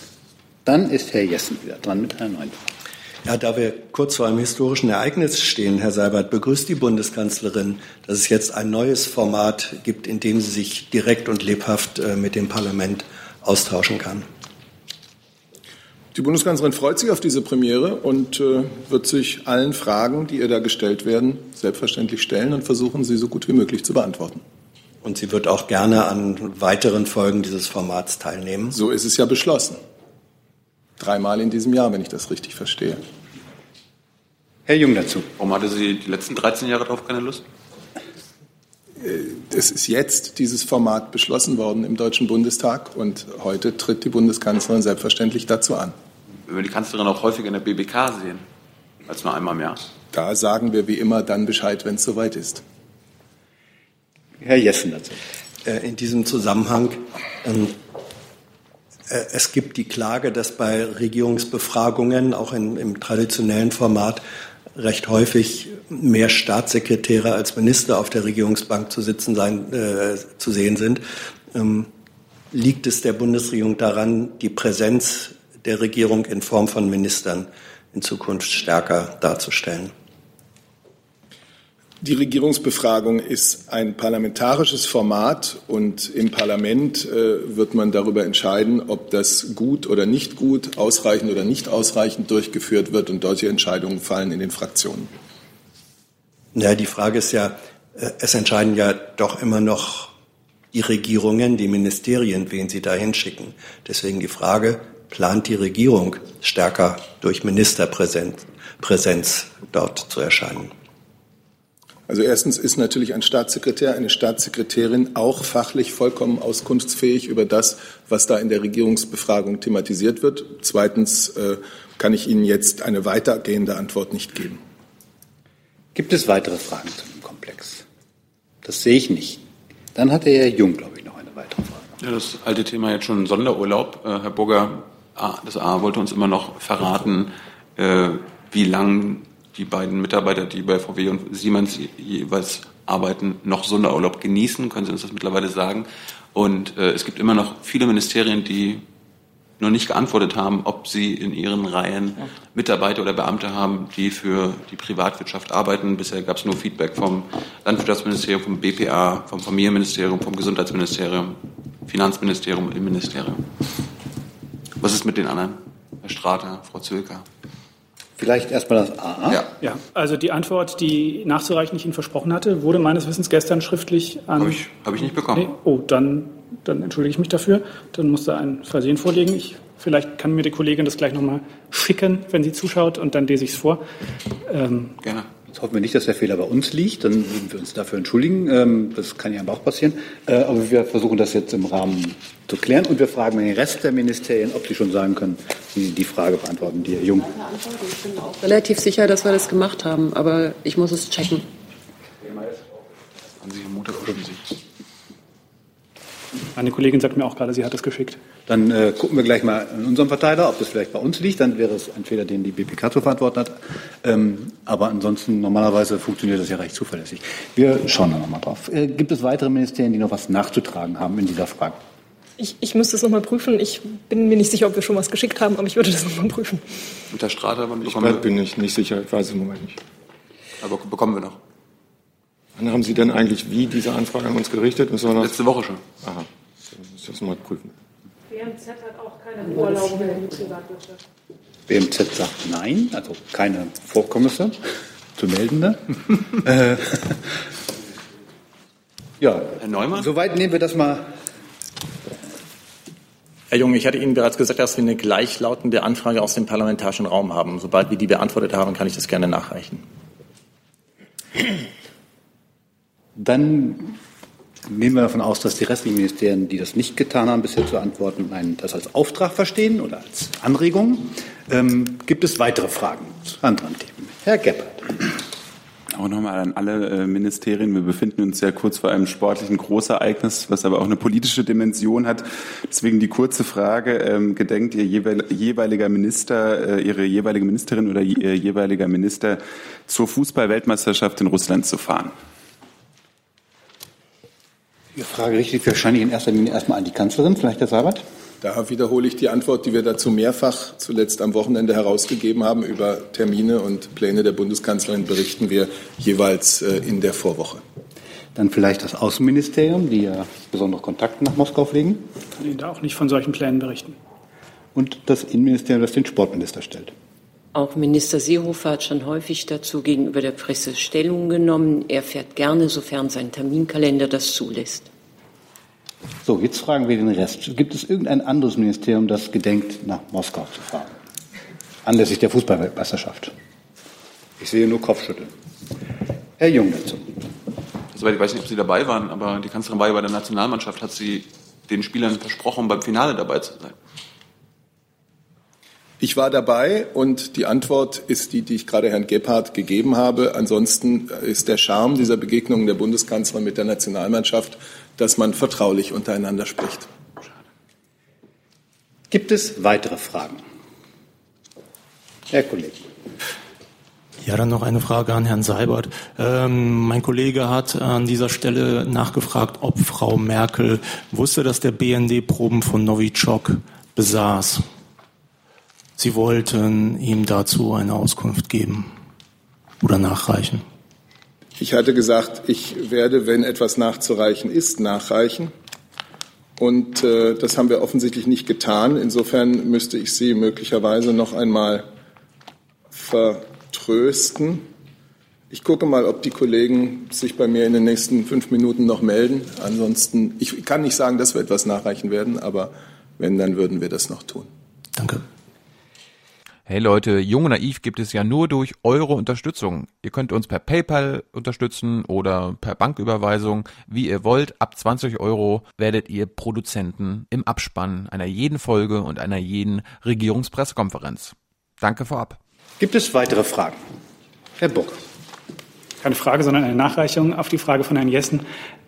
Dann ist Herr Jessen wieder dran mit einer neuen Frage. Ja, da wir kurz vor einem historischen Ereignis stehen, Herr Seibert, begrüßt die Bundeskanzlerin, dass es jetzt ein neues Format gibt, in dem sie sich direkt und lebhaft äh, mit dem Parlament austauschen kann. Die Bundeskanzlerin freut sich auf diese Premiere und äh, wird sich allen Fragen, die ihr da gestellt werden, selbstverständlich stellen und versuchen, sie so gut wie möglich zu beantworten. Und sie wird auch gerne an weiteren Folgen dieses Formats teilnehmen. So ist es ja beschlossen. Dreimal in diesem Jahr, wenn ich das richtig verstehe. Herr Jung dazu. Warum hatte sie die letzten 13 Jahre darauf keine Lust? Es ist jetzt dieses Format beschlossen worden im Deutschen Bundestag und heute tritt die Bundeskanzlerin selbstverständlich dazu an wenn wir die Kanzlerin auch häufiger in der BBK sehen, als nur einmal im Jahr. Da sagen wir wie immer dann Bescheid, wenn es soweit ist. Herr Jessen dazu. Äh, in diesem Zusammenhang, ähm, äh, es gibt die Klage, dass bei Regierungsbefragungen, auch in, im traditionellen Format, recht häufig mehr Staatssekretäre als Minister auf der Regierungsbank zu sitzen sein, äh, zu sehen sind. Ähm, liegt es der Bundesregierung daran, die Präsenz der Regierung in Form von Ministern in Zukunft stärker darzustellen. Die Regierungsbefragung ist ein parlamentarisches Format und im Parlament äh, wird man darüber entscheiden, ob das gut oder nicht gut, ausreichend oder nicht ausreichend durchgeführt wird und solche Entscheidungen fallen in den Fraktionen. Ja, die Frage ist ja, äh, es entscheiden ja doch immer noch die Regierungen, die Ministerien, wen sie da hinschicken. Deswegen die Frage, plant die Regierung stärker durch Ministerpräsenz Präsenz dort zu erscheinen? Also erstens ist natürlich ein Staatssekretär, eine Staatssekretärin auch fachlich vollkommen auskunftsfähig über das, was da in der Regierungsbefragung thematisiert wird. Zweitens äh, kann ich Ihnen jetzt eine weitergehende Antwort nicht geben. Gibt es weitere Fragen zu dem Komplex? Das sehe ich nicht. Dann hat der Herr Jung, glaube ich, noch eine weitere Frage. Ja, das alte Thema jetzt schon Sonderurlaub. Äh, Herr Burger das A wollte uns immer noch verraten, äh, wie lang die beiden Mitarbeiter, die bei VW und Siemens jeweils arbeiten, noch Sonderurlaub genießen. Können Sie uns das mittlerweile sagen? Und äh, es gibt immer noch viele Ministerien, die nur nicht geantwortet haben, ob sie in ihren Reihen Mitarbeiter oder Beamte haben, die für die Privatwirtschaft arbeiten. Bisher gab es nur Feedback vom Landwirtschaftsministerium, vom BPA, vom Familienministerium, vom Gesundheitsministerium, Finanzministerium, Innenministerium. Was ist mit den anderen? Herr Strater, Frau Zülker. Vielleicht erstmal das A. Ja. ja, also die Antwort, die nachzureichen ich Ihnen versprochen hatte, wurde meines Wissens gestern schriftlich an. Habe ich, hab ich nicht bekommen. Nee? Oh, dann, dann entschuldige ich mich dafür. Dann muss da ein Versehen vorliegen. Ich, vielleicht kann mir die Kollegin das gleich nochmal schicken, wenn sie zuschaut, und dann lese ich es vor. Ähm, Gerne. Jetzt hoffen wir nicht, dass der Fehler bei uns liegt, dann würden wir uns dafür entschuldigen. Ähm, das kann ja auch passieren. Äh, aber wir versuchen das jetzt im Rahmen zu klären und wir fragen den Rest der Ministerien, ob sie schon sagen können, wie sie die Frage beantworten, die Herr Jung. Ich bin auch relativ sicher, dass wir das gemacht haben, aber ich muss es checken. An Sie am Montag Sie. Meine Kollegin sagt mir auch gerade, sie hat es geschickt. Dann äh, gucken wir gleich mal in unserem Verteiler, ob das vielleicht bei uns liegt. Dann wäre es ein Fehler, den die BPK zu verantworten hat. Ähm, aber ansonsten, normalerweise funktioniert das ja recht zuverlässig. Wir schauen da nochmal drauf. Äh, gibt es weitere Ministerien, die noch was nachzutragen haben in dieser Frage? Ich, ich müsste es nochmal prüfen. Ich bin mir nicht sicher, ob wir schon was geschickt haben, aber ich würde das nochmal prüfen. Und der Strater, ich bin ich nicht sicher, ich weiß es im Moment nicht. Aber bekommen wir noch. Wann haben Sie denn eigentlich wie diese Anfrage an uns gerichtet? Letzte Woche schon. Aha, dann muss ich das mal prüfen. BMZ hat auch keine Vorerlaubung in der Privatwirtschaft. BMZ sagt nein, also keine Vorkommnisse zu meldende. äh, ja, Herr Neumann? Soweit nehmen wir das mal. Herr Jung, ich hatte Ihnen bereits gesagt, dass wir eine gleichlautende Anfrage aus dem parlamentarischen Raum haben. Sobald wir die beantwortet haben, kann ich das gerne nachreichen. Dann nehmen wir davon aus, dass die restlichen Ministerien, die das nicht getan haben, bisher zu antworten, einen, das als Auftrag verstehen oder als Anregung. Ähm, gibt es weitere Fragen zu anderen Themen? Herr Gebhardt. Auch nochmal an alle äh, Ministerien. Wir befinden uns sehr kurz vor einem sportlichen Großereignis, was aber auch eine politische Dimension hat. Deswegen die kurze Frage, ähm, gedenkt Ihr jeweiliger Minister, äh, Ihre jeweilige Ministerin oder Ihr jeweiliger Minister zur Fußball-Weltmeisterschaft in Russland zu fahren? Die Frage richtet sich wahrscheinlich in erster Linie erstmal an die Kanzlerin, vielleicht Herr Seibert. Da wiederhole ich die Antwort, die wir dazu mehrfach zuletzt am Wochenende herausgegeben haben. Über Termine und Pläne der Bundeskanzlerin berichten wir jeweils äh, in der Vorwoche. Dann vielleicht das Außenministerium, die ja besondere Kontakte nach Moskau pflegen. Ich kann Ihnen da auch nicht von solchen Plänen berichten. Und das Innenministerium, das den Sportminister stellt. Auch Minister Seehofer hat schon häufig dazu gegenüber der Presse Stellung genommen. Er fährt gerne, sofern sein Terminkalender das zulässt. So, jetzt fragen wir den Rest. Gibt es irgendein anderes Ministerium, das gedenkt, nach Moskau zu fahren? Anlässlich der Fußballweltmeisterschaft. Ich sehe nur Kopfschütteln. Herr Jung dazu. Soweit ich weiß nicht, ob Sie dabei waren, aber die Kanzlerin war ja bei der Nationalmannschaft, hat sie den Spielern versprochen, beim Finale dabei zu sein. Ich war dabei und die Antwort ist die, die ich gerade Herrn Gebhardt gegeben habe. Ansonsten ist der Charme dieser Begegnung der Bundeskanzlerin mit der Nationalmannschaft, dass man vertraulich untereinander spricht. Gibt es weitere Fragen? Herr Kollege. Ja, dann noch eine Frage an Herrn Seibert. Ähm, mein Kollege hat an dieser Stelle nachgefragt, ob Frau Merkel wusste, dass der BND Proben von Novichok besaß. Sie wollten ihm dazu eine Auskunft geben oder nachreichen. Ich hatte gesagt, ich werde, wenn etwas nachzureichen ist, nachreichen. Und äh, das haben wir offensichtlich nicht getan. Insofern müsste ich Sie möglicherweise noch einmal vertrösten. Ich gucke mal, ob die Kollegen sich bei mir in den nächsten fünf Minuten noch melden. Ansonsten, ich kann nicht sagen, dass wir etwas nachreichen werden, aber wenn, dann würden wir das noch tun. Danke. Hey Leute, Jung und Naiv gibt es ja nur durch eure Unterstützung. Ihr könnt uns per PayPal unterstützen oder per Banküberweisung, wie ihr wollt. Ab 20 Euro werdet ihr Produzenten im Abspann einer jeden Folge und einer jeden Regierungspressekonferenz. Danke vorab. Gibt es weitere Fragen? Herr Burg. Keine Frage, sondern eine Nachreichung auf die Frage von Herrn Jessen.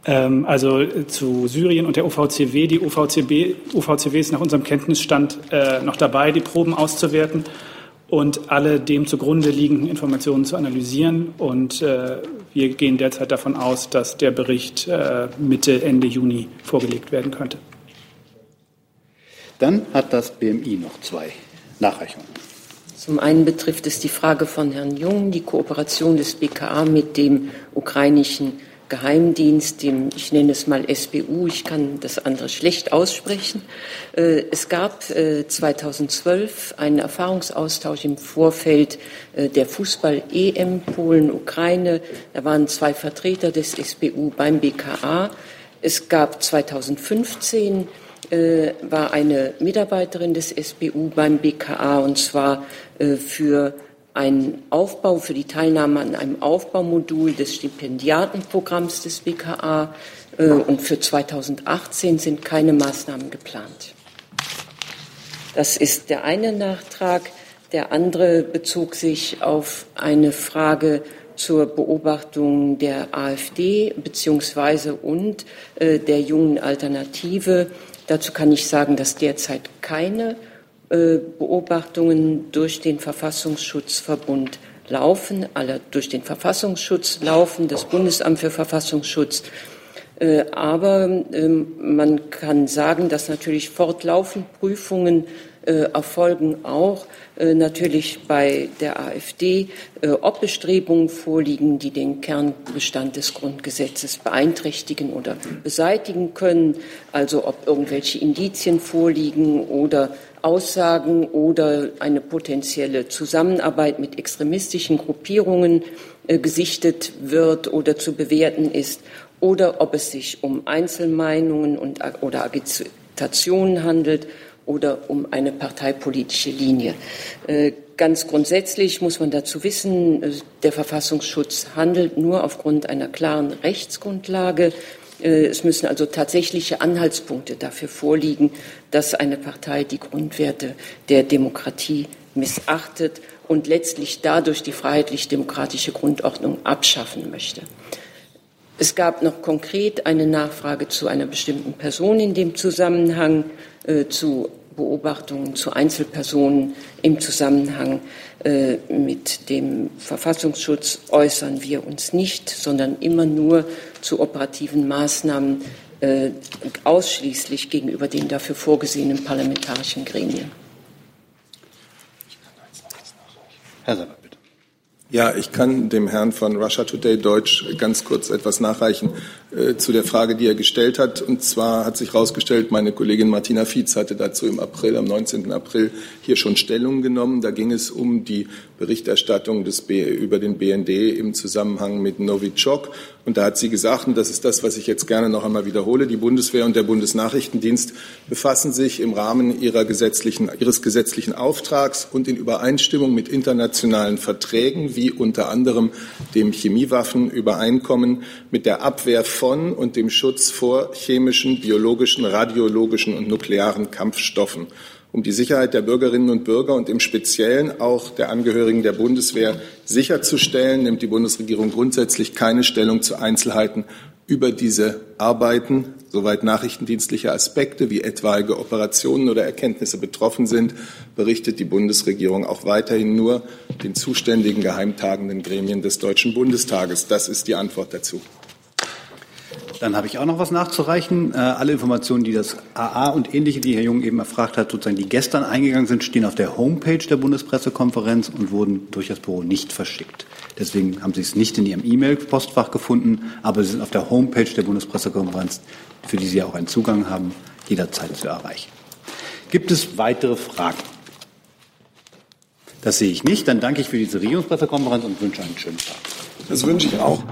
Ähm, also äh, zu Syrien und der UVCW. Die UVCW, UVCW ist nach unserem Kenntnisstand äh, noch dabei, die Proben auszuwerten und alle dem zugrunde liegenden Informationen zu analysieren. Und äh, wir gehen derzeit davon aus, dass der Bericht äh, Mitte, Ende Juni vorgelegt werden könnte. Dann hat das BMI noch zwei Nachreichungen. Zum einen betrifft es die Frage von Herrn Jung, die Kooperation des BKA mit dem ukrainischen Geheimdienst, dem, ich nenne es mal SBU, ich kann das andere schlecht aussprechen. Äh, es gab 2012 äh, einen Erfahrungsaustausch im Vorfeld äh, der Fußball-EM Polen-Ukraine. Da waren zwei Vertreter des SBU beim BKA. Es gab 2015 war eine Mitarbeiterin des SBU beim BKA und zwar für einen Aufbau für die Teilnahme an einem Aufbaumodul des Stipendiatenprogramms des BKA äh, und für 2018 sind keine Maßnahmen geplant. Das ist der eine Nachtrag. Der andere bezog sich auf eine Frage zur Beobachtung der AfD beziehungsweise und äh, der jungen Alternative. Dazu kann ich sagen, dass derzeit keine Beobachtungen durch den Verfassungsschutzverbund laufen, alle durch den Verfassungsschutz laufen, das Bundesamt für Verfassungsschutz. Äh, aber ähm, man kann sagen, dass natürlich fortlaufend Prüfungen äh, erfolgen auch äh, natürlich bei der AfD, äh, ob Bestrebungen vorliegen, die den Kernbestand des Grundgesetzes beeinträchtigen oder beseitigen können, also ob irgendwelche Indizien vorliegen oder Aussagen oder eine potenzielle Zusammenarbeit mit extremistischen Gruppierungen gesichtet wird oder zu bewerten ist, oder ob es sich um Einzelmeinungen und, oder Agitationen handelt oder um eine parteipolitische Linie. Äh, ganz grundsätzlich muss man dazu wissen, äh, der Verfassungsschutz handelt nur aufgrund einer klaren Rechtsgrundlage. Äh, es müssen also tatsächliche Anhaltspunkte dafür vorliegen, dass eine Partei die Grundwerte der Demokratie missachtet und letztlich dadurch die freiheitlich-demokratische Grundordnung abschaffen möchte. Es gab noch konkret eine Nachfrage zu einer bestimmten Person in dem Zusammenhang, äh, zu Beobachtungen zu Einzelpersonen im Zusammenhang äh, mit dem Verfassungsschutz äußern wir uns nicht, sondern immer nur zu operativen Maßnahmen äh, ausschließlich gegenüber den dafür vorgesehenen parlamentarischen Gremien. Herr Sabat. Ja, ich kann dem Herrn von Russia Today Deutsch ganz kurz etwas nachreichen zu der Frage, die er gestellt hat. Und zwar hat sich herausgestellt, meine Kollegin Martina Fietz hatte dazu im April, am 19. April hier schon Stellung genommen. Da ging es um die Berichterstattung des B über den BND im Zusammenhang mit Novichok. Und da hat sie gesagt, und das ist das, was ich jetzt gerne noch einmal wiederhole, die Bundeswehr und der Bundesnachrichtendienst befassen sich im Rahmen gesetzlichen, ihres gesetzlichen Auftrags und in Übereinstimmung mit internationalen Verträgen, wie unter anderem dem Chemiewaffenübereinkommen, mit der Abwehr von und dem Schutz vor chemischen, biologischen, radiologischen und nuklearen Kampfstoffen um die Sicherheit der Bürgerinnen und Bürger und im Speziellen auch der Angehörigen der Bundeswehr sicherzustellen, nimmt die Bundesregierung grundsätzlich keine Stellung zu Einzelheiten über diese Arbeiten, soweit nachrichtendienstliche Aspekte wie etwaige Operationen oder Erkenntnisse betroffen sind, berichtet die Bundesregierung auch weiterhin nur den zuständigen geheimtagenden Gremien des Deutschen Bundestages. Das ist die Antwort dazu. Dann habe ich auch noch was nachzureichen. Äh, alle Informationen, die das AA und ähnliche, die Herr Jung eben erfragt hat, sozusagen, die gestern eingegangen sind, stehen auf der Homepage der Bundespressekonferenz und wurden durch das Büro nicht verschickt. Deswegen haben Sie es nicht in Ihrem E-Mail-Postfach gefunden, aber sie sind auf der Homepage der Bundespressekonferenz, für die Sie auch einen Zugang haben, jederzeit zu erreichen. Gibt es weitere Fragen? Das sehe ich nicht. Dann danke ich für diese Regierungspressekonferenz und wünsche einen schönen Tag. Das wünsche ich auch.